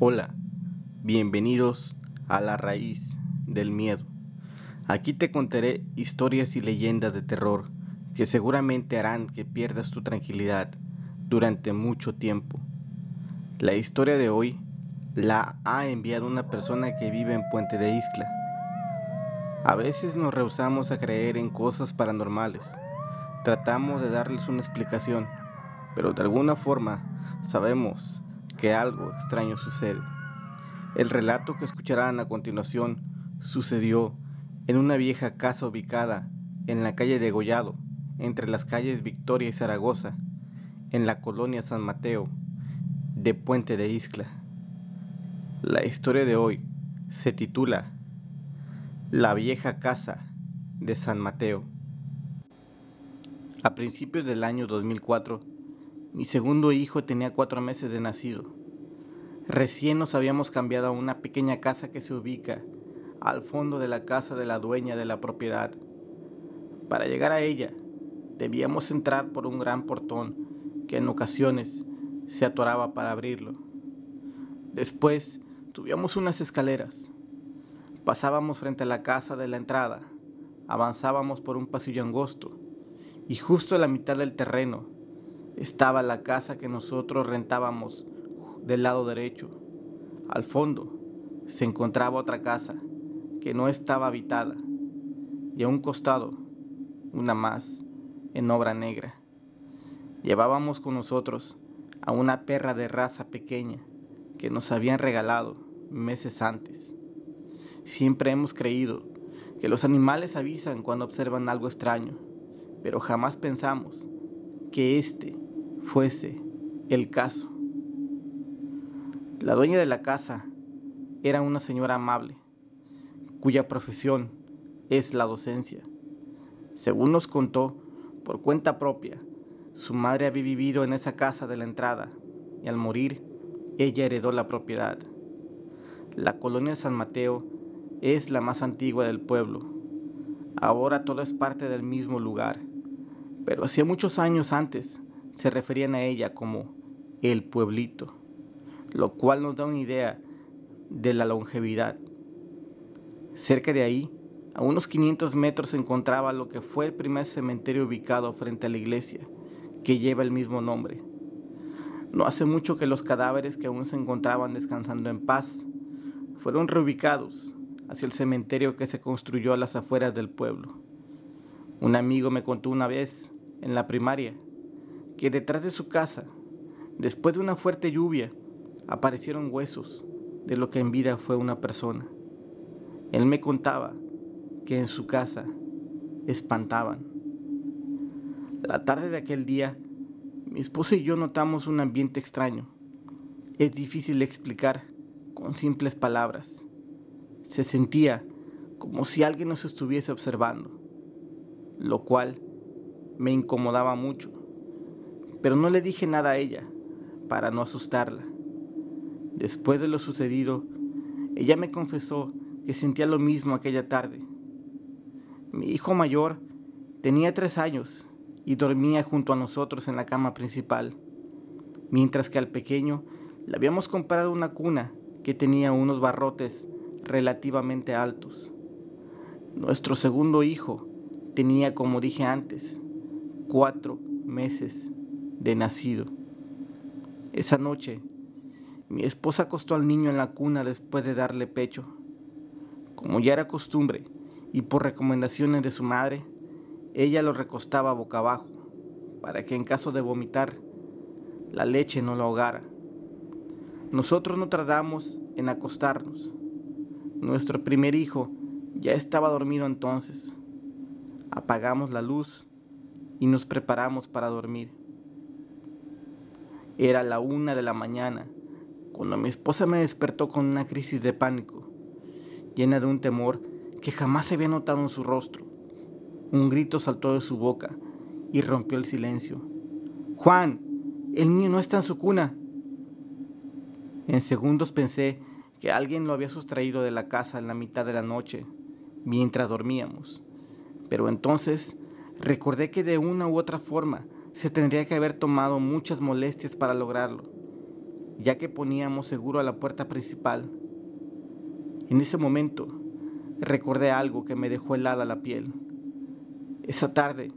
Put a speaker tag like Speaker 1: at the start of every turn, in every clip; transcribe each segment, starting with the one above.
Speaker 1: Hola, bienvenidos a la raíz del miedo. Aquí te contaré historias y leyendas de terror que seguramente harán que pierdas tu tranquilidad durante mucho tiempo. La historia de hoy la ha enviado una persona que vive en Puente de Isla. A veces nos rehusamos a creer en cosas paranormales. Tratamos de darles una explicación, pero de alguna forma sabemos que algo extraño sucede. El relato que escucharán a continuación sucedió en una vieja casa ubicada en la calle de Gollado, entre las calles Victoria y Zaragoza, en la colonia San Mateo de Puente de Isla. La historia de hoy se titula La vieja casa de San Mateo. A principios del año 2004, mi segundo hijo tenía cuatro meses de nacido. Recién nos habíamos cambiado a una pequeña casa que se ubica al fondo de la casa de la dueña de la propiedad. Para llegar a ella, debíamos entrar por un gran portón que en ocasiones se atoraba para abrirlo. Después subíamos unas escaleras. Pasábamos frente a la casa de la entrada, avanzábamos por un pasillo angosto y justo a la mitad del terreno estaba la casa que nosotros rentábamos del lado derecho. Al fondo se encontraba otra casa que no estaba habitada y a un costado una más en obra negra. Llevábamos con nosotros a una perra de raza pequeña que nos habían regalado meses antes. Siempre hemos creído que los animales avisan cuando observan algo extraño, pero jamás pensamos que este fuese el caso. La dueña de la casa era una señora amable, cuya profesión es la docencia. Según nos contó, por cuenta propia, su madre había vivido en esa casa de la entrada y al morir, ella heredó la propiedad. La colonia San Mateo es la más antigua del pueblo. Ahora todo es parte del mismo lugar, pero hacía muchos años antes se referían a ella como el pueblito, lo cual nos da una idea de la longevidad. Cerca de ahí, a unos 500 metros se encontraba lo que fue el primer cementerio ubicado frente a la iglesia, que lleva el mismo nombre. No hace mucho que los cadáveres que aún se encontraban descansando en paz fueron reubicados hacia el cementerio que se construyó a las afueras del pueblo. Un amigo me contó una vez, en la primaria, que detrás de su casa, después de una fuerte lluvia, aparecieron huesos de lo que en vida fue una persona. Él me contaba que en su casa espantaban. La tarde de aquel día, mi esposa y yo notamos un ambiente extraño. Es difícil explicar con simples palabras. Se sentía como si alguien nos estuviese observando, lo cual me incomodaba mucho pero no le dije nada a ella para no asustarla. Después de lo sucedido, ella me confesó que sentía lo mismo aquella tarde. Mi hijo mayor tenía tres años y dormía junto a nosotros en la cama principal, mientras que al pequeño le habíamos comprado una cuna que tenía unos barrotes relativamente altos. Nuestro segundo hijo tenía, como dije antes, cuatro meses de nacido. Esa noche, mi esposa acostó al niño en la cuna después de darle pecho. Como ya era costumbre y por recomendaciones de su madre, ella lo recostaba boca abajo para que en caso de vomitar, la leche no lo ahogara. Nosotros no tardamos en acostarnos. Nuestro primer hijo ya estaba dormido entonces. Apagamos la luz y nos preparamos para dormir. Era la una de la mañana cuando mi esposa me despertó con una crisis de pánico, llena de un temor que jamás se había notado en su rostro. Un grito saltó de su boca y rompió el silencio. Juan, el niño no está en su cuna. En segundos pensé que alguien lo había sustraído de la casa en la mitad de la noche mientras dormíamos. Pero entonces recordé que de una u otra forma se tendría que haber tomado muchas molestias para lograrlo, ya que poníamos seguro a la puerta principal. En ese momento recordé algo que me dejó helada la piel. Esa tarde,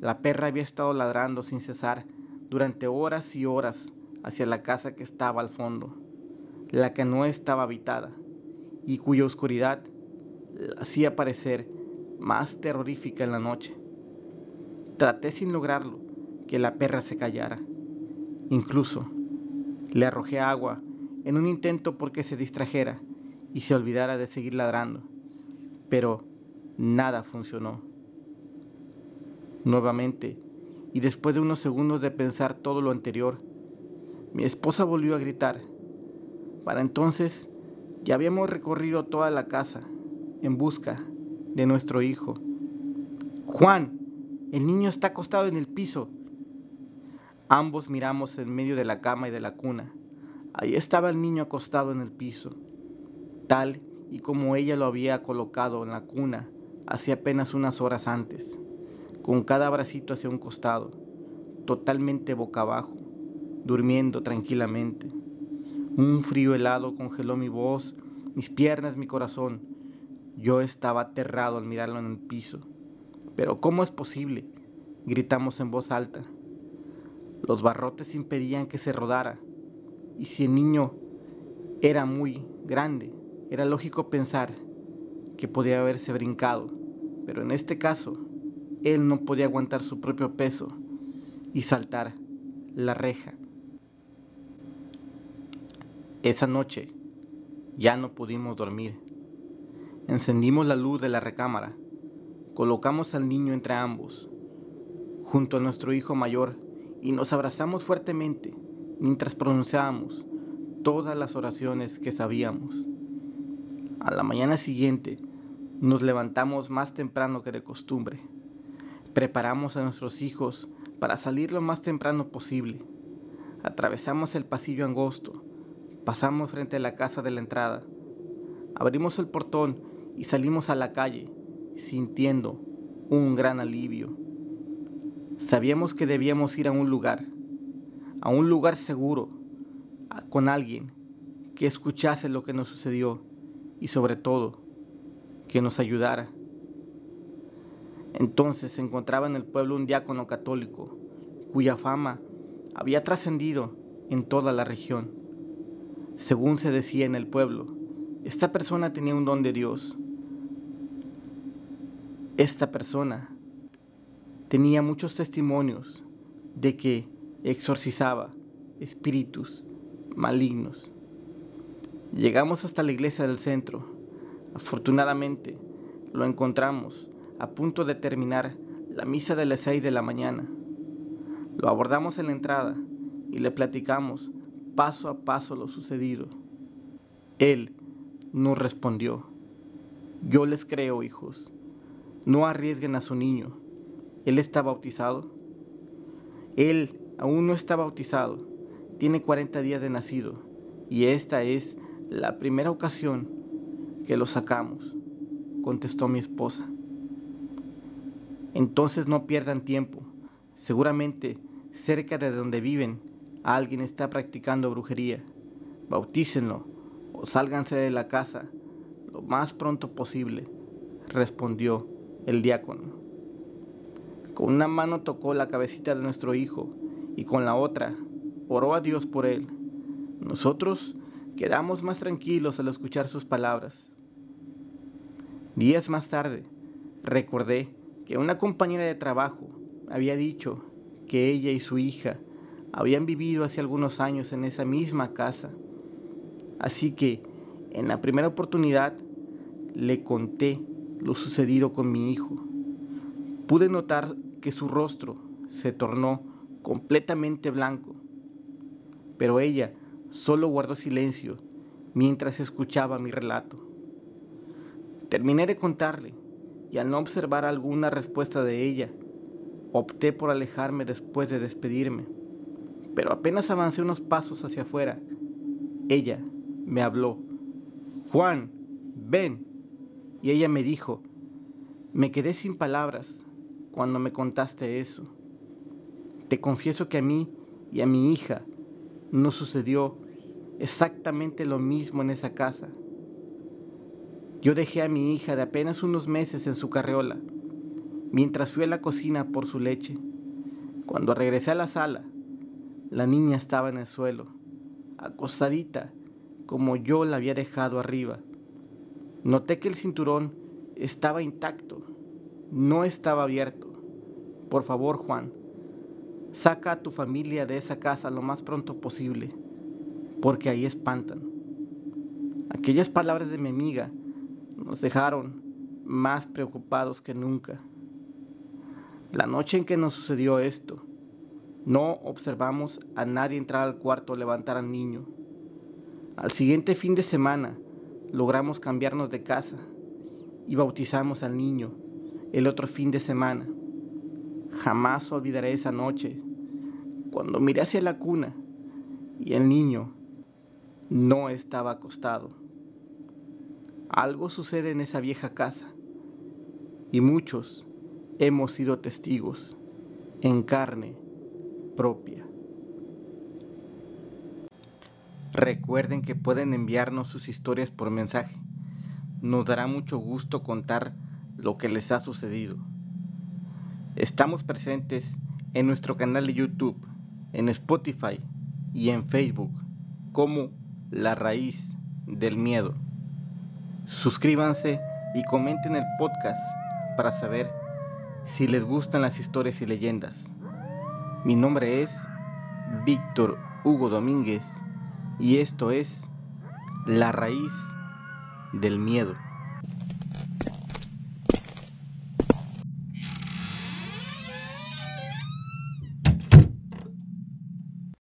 Speaker 1: la perra había estado ladrando sin cesar durante horas y horas hacia la casa que estaba al fondo, la que no estaba habitada y cuya oscuridad hacía parecer más terrorífica en la noche. Traté sin lograrlo que la perra se callara. Incluso le arrojé agua en un intento porque se distrajera y se olvidara de seguir ladrando. Pero nada funcionó. Nuevamente, y después de unos segundos de pensar todo lo anterior, mi esposa volvió a gritar. Para entonces ya habíamos recorrido toda la casa en busca de nuestro hijo. Juan, el niño está acostado en el piso. Ambos miramos en medio de la cama y de la cuna. Ahí estaba el niño acostado en el piso, tal y como ella lo había colocado en la cuna hace apenas unas horas antes, con cada bracito hacia un costado, totalmente boca abajo, durmiendo tranquilamente. Un frío helado congeló mi voz, mis piernas, mi corazón. Yo estaba aterrado al mirarlo en el piso. Pero ¿cómo es posible? Gritamos en voz alta. Los barrotes impedían que se rodara. Y si el niño era muy grande, era lógico pensar que podía haberse brincado. Pero en este caso, él no podía aguantar su propio peso y saltar la reja esa noche ya no pudimos dormir. Encendimos la luz de la recámara, colocamos al niño entre ambos, junto a nuestro hijo mayor, y nos abrazamos fuertemente mientras pronunciábamos todas las oraciones que sabíamos. A la mañana siguiente nos levantamos más temprano que de costumbre. Preparamos a nuestros hijos para salir lo más temprano posible. Atravesamos el pasillo angosto Pasamos frente a la casa de la entrada. Abrimos el portón y salimos a la calle, sintiendo un gran alivio. Sabíamos que debíamos ir a un lugar, a un lugar seguro, con alguien que escuchase lo que nos sucedió y sobre todo que nos ayudara. Entonces se encontraba en el pueblo un diácono católico cuya fama había trascendido en toda la región. Según se decía en el pueblo, esta persona tenía un don de Dios. Esta persona tenía muchos testimonios de que exorcizaba espíritus malignos. Llegamos hasta la iglesia del centro. Afortunadamente, lo encontramos a punto de terminar la misa de las seis de la mañana. Lo abordamos en la entrada y le platicamos paso a paso lo sucedido. Él nos respondió, yo les creo, hijos, no arriesguen a su niño. Él está bautizado. Él aún no está bautizado, tiene 40 días de nacido y esta es la primera ocasión que lo sacamos, contestó mi esposa. Entonces no pierdan tiempo, seguramente cerca de donde viven alguien está practicando brujería, bautícenlo o sálganse de la casa lo más pronto posible, respondió el diácono. Con una mano tocó la cabecita de nuestro hijo y con la otra oró a Dios por él. Nosotros quedamos más tranquilos al escuchar sus palabras. Días más tarde, recordé que una compañera de trabajo había dicho que ella y su hija habían vivido hace algunos años en esa misma casa. Así que en la primera oportunidad le conté lo sucedido con mi hijo. Pude notar que su rostro se tornó completamente blanco, pero ella solo guardó silencio mientras escuchaba mi relato. Terminé de contarle y al no observar alguna respuesta de ella, opté por alejarme después de despedirme pero apenas avancé unos pasos hacia afuera, ella me habló. Juan, ven. y ella me dijo, me quedé sin palabras cuando me contaste eso. Te confieso que a mí y a mi hija nos sucedió exactamente lo mismo en esa casa. Yo dejé a mi hija de apenas unos meses en su carreola, mientras fui a la cocina por su leche. Cuando regresé a la sala, la niña estaba en el suelo, acostadita, como yo la había dejado arriba. Noté que el cinturón estaba intacto, no estaba abierto. Por favor, Juan, saca a tu familia de esa casa lo más pronto posible, porque ahí espantan. Aquellas palabras de mi amiga nos dejaron más preocupados que nunca. La noche en que nos sucedió esto, no observamos a nadie entrar al cuarto o levantar al niño. Al siguiente fin de semana logramos cambiarnos de casa y bautizamos al niño el otro fin de semana. Jamás olvidaré esa noche cuando miré hacia la cuna y el niño no estaba acostado. Algo sucede en esa vieja casa y muchos hemos sido testigos en carne propia. Recuerden que pueden enviarnos sus historias por mensaje. Nos dará mucho gusto contar lo que les ha sucedido. Estamos presentes en nuestro canal de YouTube, en Spotify y en Facebook como La Raíz del Miedo. Suscríbanse y comenten el podcast para saber si les gustan las historias y leyendas. Mi nombre es Víctor Hugo Domínguez y esto es La Raíz del Miedo.